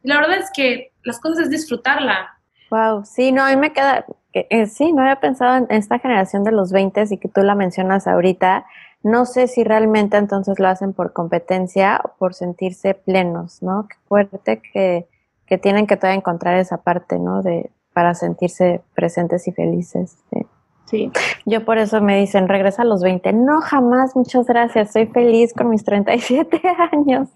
Speaker 4: la verdad es que las cosas es disfrutarla.
Speaker 1: Wow, sí, no, a mí me queda, eh, sí, no había pensado en esta generación de los 20 y que tú la mencionas ahorita. No sé si realmente entonces lo hacen por competencia o por sentirse plenos, ¿no? Qué fuerte que, que tienen que todavía encontrar esa parte, ¿no? De, para sentirse presentes y felices. Sí. Sí. Yo por eso me dicen, regresa a los 20. No, jamás, muchas gracias. Soy feliz con mis 37 años.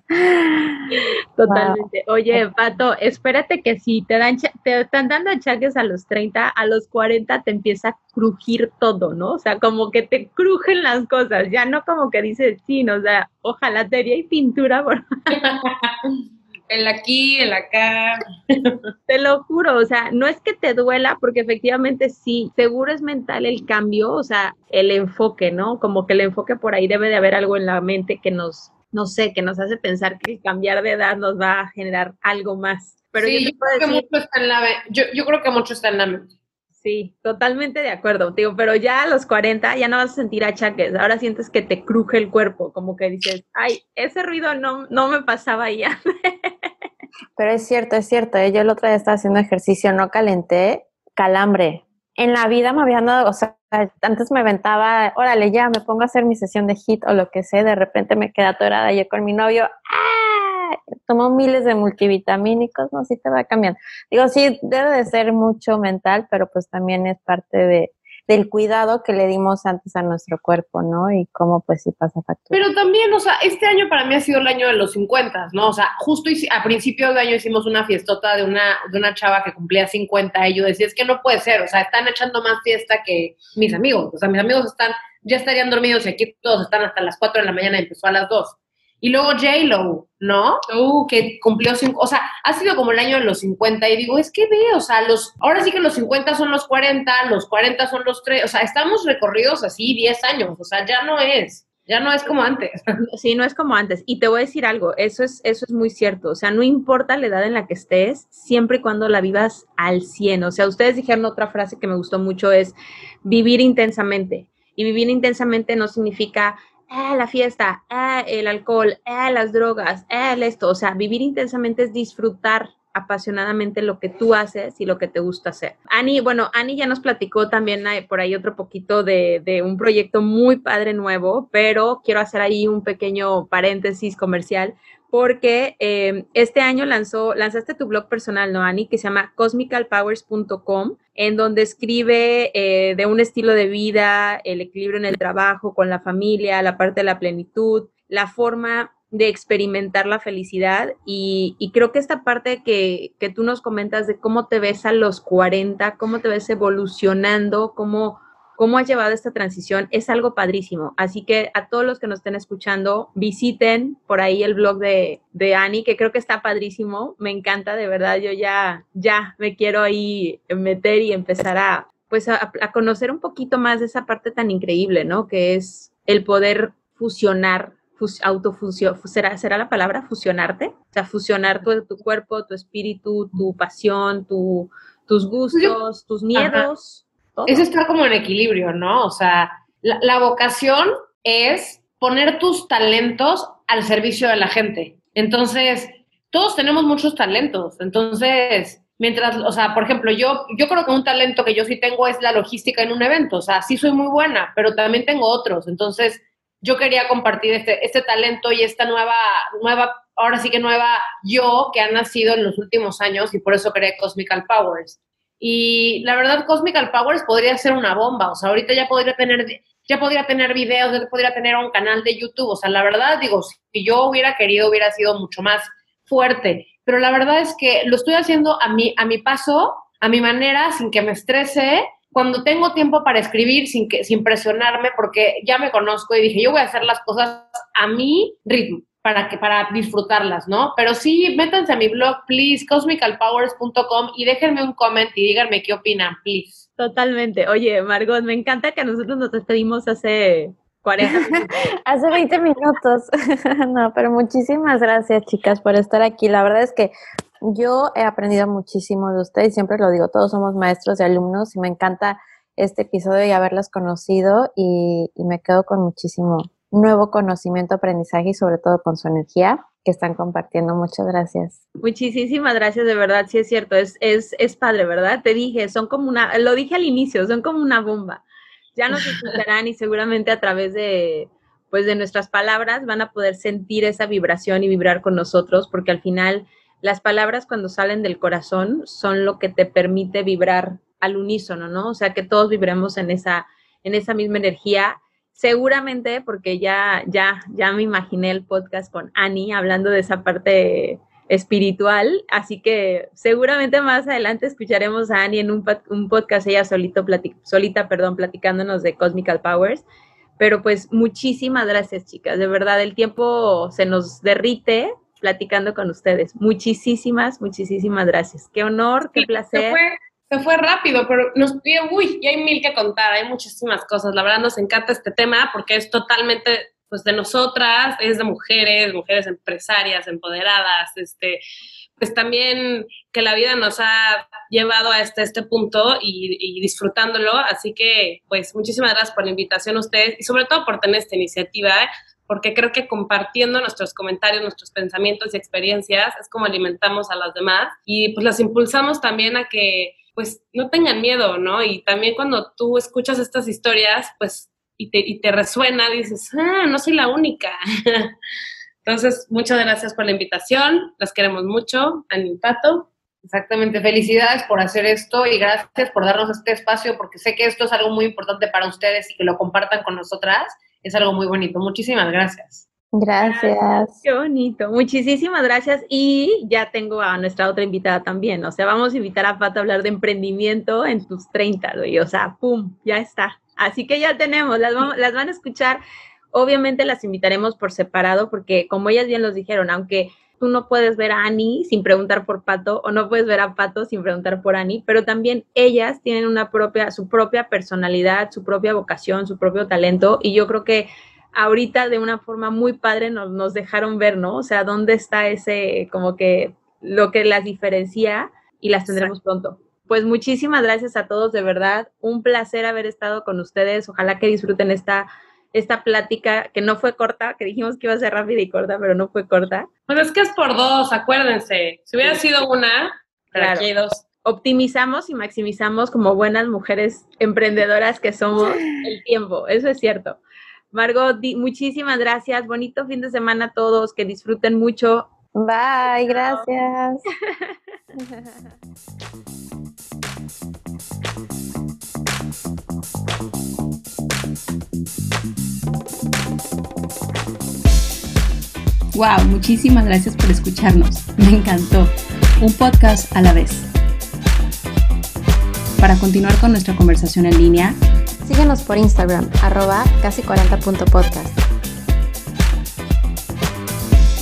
Speaker 2: Totalmente. Oye, Pato, espérate que si te dan te están dando achaques a los 30, a los 40 te empieza a crujir todo, ¿no? O sea, como que te crujen las cosas, ya no como que dices, sí, no, o sea, ojalá te y pintura por
Speaker 4: el aquí, el acá.
Speaker 2: Te lo juro, o sea, no es que te duela, porque efectivamente sí, seguro es mental el cambio, o sea, el enfoque, ¿no? Como que el enfoque por ahí debe de haber algo en la mente que nos, no sé, que nos hace pensar que cambiar de edad nos va a generar algo más. Pero
Speaker 4: sí, yo, creo que mucho está en la, yo, yo creo que mucho está en la mente.
Speaker 2: Sí, totalmente de acuerdo, digo, pero ya a los 40 ya no vas a sentir achaques, ahora sientes que te cruje el cuerpo, como que dices, ay, ese ruido no, no me pasaba ya.
Speaker 1: Pero es cierto, es cierto, ¿eh? yo el otro día estaba haciendo ejercicio, no calenté, calambre. En la vida me habían dado, o sea, antes me aventaba, órale, ya me pongo a hacer mi sesión de hit o lo que sé, de repente me queda atorada yo con mi novio, ¡ah! tomo miles de multivitamínicos, no, sí te va cambiando. Digo, sí, debe de ser mucho mental, pero pues también es parte de, del cuidado que le dimos antes a nuestro cuerpo, ¿no? Y cómo pues sí pasa factura.
Speaker 4: Pero también, o sea, este año para mí ha sido el año de los 50, ¿no? O sea, justo a principio de año hicimos una fiestota de una, de una chava que cumplía 50 y yo decía, es que no puede ser, o sea, están echando más fiesta que mis amigos, o sea, mis amigos están, ya estarían dormidos y aquí todos están hasta las 4 de la mañana y empezó a las 2. Y luego J-Lo, ¿no? Uh, que cumplió cinco, o sea, ha sido como el año de los 50 y digo, es que ve, o sea, los, ahora sí que los 50 son los 40, los 40 son los 3, o sea, estamos recorridos así 10 años, o sea, ya no es. Ya no es como antes.
Speaker 2: Sí, no es como antes. Y te voy a decir algo, eso es, eso es muy cierto. O sea, no importa la edad en la que estés, siempre y cuando la vivas al 100. O sea, ustedes dijeron otra frase que me gustó mucho, es vivir intensamente. Y vivir intensamente no significa ah, la fiesta, ah, el alcohol, ah, las drogas, esto. O sea, vivir intensamente es disfrutar apasionadamente lo que tú haces y lo que te gusta hacer. Ani, bueno, Ani ya nos platicó también eh, por ahí otro poquito de, un proyecto muy padre nuevo, pero quiero hacer ahí un pequeño paréntesis comercial porque eh, este año lanzó, lanzaste tu blog personal, ¿no, Ani? Que se llama cosmicalpowers.com, en donde escribe eh, de un estilo de vida, el equilibrio en el trabajo, con la familia, la parte de la plenitud, la forma de experimentar la felicidad y, y creo que esta parte que, que tú nos comentas de cómo te ves a los 40, cómo te ves evolucionando, cómo cómo has llevado esta transición, es algo padrísimo. Así que a todos los que nos estén escuchando, visiten por ahí el blog de, de Ani, que creo que está padrísimo. Me encanta, de verdad, yo ya, ya me quiero ahí meter y empezar a, pues a, conocer un poquito más de esa parte tan increíble, ¿no? Que es el poder fusionar autofusión, ¿será, ¿será la palabra fusionarte? O sea, fusionar tu, tu cuerpo, tu espíritu, tu pasión, tu, tus pues gustos, tus miedos.
Speaker 4: Eso está como en equilibrio, ¿no? O sea,
Speaker 3: la, vocación es poner tus talentos al servicio de la gente. Entonces, todos tenemos muchos talentos. Entonces, mientras, o sea, por ejemplo, yo, yo creo que un talento que yo sí tengo es la logística en un evento. O sea, sí soy muy buena, pero también tengo otros. Entonces, yo quería compartir este, este talento y esta nueva, nueva, ahora sí que nueva yo que ha nacido en los últimos años y por eso creé Cosmical Powers. Y la verdad, Cosmical Powers podría ser una bomba. O sea, ahorita ya podría tener, ya podría tener videos, ya podría tener un canal de YouTube. O sea, la verdad, digo, si yo hubiera querido, hubiera sido mucho más fuerte. Pero la verdad es que lo estoy haciendo a mi, a mi paso, a mi manera, sin que me estrese cuando tengo tiempo para escribir sin, que, sin presionarme, porque ya me conozco y dije, yo voy a hacer las cosas a mi ritmo para, que, para disfrutarlas, ¿no? Pero sí, métanse a mi blog, please, cosmicalpowers.com y déjenme un comment y díganme qué opinan, please.
Speaker 2: Totalmente. Oye, Margot, me encanta que nosotros nos despedimos hace 40 minutos.
Speaker 1: hace 20 minutos. no, pero muchísimas gracias, chicas, por estar aquí. La verdad es que yo he aprendido muchísimo de ustedes, siempre lo digo, todos somos maestros y alumnos y me encanta este episodio y haberlos conocido y, me quedo con muchísimo nuevo conocimiento, aprendizaje y sobre todo con su energía que están compartiendo. Muchas gracias.
Speaker 2: Muchísimas gracias, de verdad, sí es cierto, es, es, es padre, ¿verdad? Te dije, son como una, lo dije al inicio, son como una bomba. Ya nos escucharán y seguramente a través de, pues de nuestras palabras van a poder sentir esa vibración y vibrar con nosotros, porque al final las palabras cuando salen del corazón son lo que te permite vibrar al unísono, ¿no? O sea, que todos vibremos en esa, en esa misma energía. Seguramente, porque ya, ya, ya me imaginé el podcast con Annie hablando de esa parte espiritual, así que seguramente más adelante escucharemos a Annie en un, un podcast ella solito solita, perdón, platicándonos de Cosmical Powers. Pero pues muchísimas gracias, chicas. De verdad, el tiempo se nos derrite platicando con ustedes. Muchísimas, muchísimas gracias. Qué honor, qué placer.
Speaker 3: Se fue, rápido, pero nos uy, y hay mil que contar, hay muchísimas cosas. La verdad nos encanta este tema porque es totalmente pues de nosotras, es de mujeres, mujeres empresarias, empoderadas, este, pues también que la vida nos ha llevado a este, este punto y, y, disfrutándolo. Así que, pues, muchísimas gracias por la invitación a ustedes y sobre todo por tener esta iniciativa. ¿eh? porque creo que compartiendo nuestros comentarios, nuestros pensamientos y experiencias es como alimentamos a las demás y pues las impulsamos también a que pues no tengan miedo, ¿no? Y también cuando tú escuchas estas historias, pues y te, y te resuena, dices, ah, no soy la única. Entonces, muchas gracias por la invitación, las queremos mucho, Pato. Exactamente, felicidades por hacer esto y gracias por darnos este espacio porque sé que esto es algo muy importante para ustedes y que lo compartan con nosotras es algo muy bonito. Muchísimas gracias.
Speaker 1: Gracias.
Speaker 2: Qué bonito. Muchísimas gracias. Y ya tengo a nuestra otra invitada también. O sea, vamos a invitar a Pato a hablar de emprendimiento en tus 30, güey. O sea, ¡pum! Ya está. Así que ya tenemos, las, las van a escuchar. Obviamente las invitaremos por separado porque, como ellas bien los dijeron, aunque tú no puedes ver a Annie sin preguntar por Pato o no puedes ver a Pato sin preguntar por Annie, pero también ellas tienen una propia, su propia personalidad, su propia vocación, su propio talento y yo creo que ahorita de una forma muy padre nos, nos dejaron ver, ¿no? O sea, dónde está ese, como que lo que las diferencia y las tendremos pronto. Pues muchísimas gracias a todos, de verdad, un placer haber estado con ustedes, ojalá que disfruten esta esta plática que no fue corta, que dijimos que iba a ser rápida y corta, pero no fue corta.
Speaker 3: Pues es que es por dos, acuérdense. Si hubiera sido una, claro. aquí hay dos.
Speaker 2: Optimizamos y maximizamos como buenas mujeres emprendedoras que somos el tiempo, eso es cierto. Margot, muchísimas gracias. Bonito fin de semana a todos, que disfruten mucho.
Speaker 1: Bye, gracias.
Speaker 5: Wow, muchísimas gracias por escucharnos. Me encantó. Un podcast a la vez. Para continuar con nuestra conversación en línea,
Speaker 1: síguenos por Instagram, arroba casi40.podcast.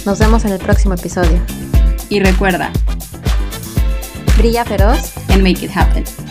Speaker 1: Nos vemos en el próximo episodio.
Speaker 5: Y recuerda,
Speaker 1: brilla feroz
Speaker 5: and make it happen.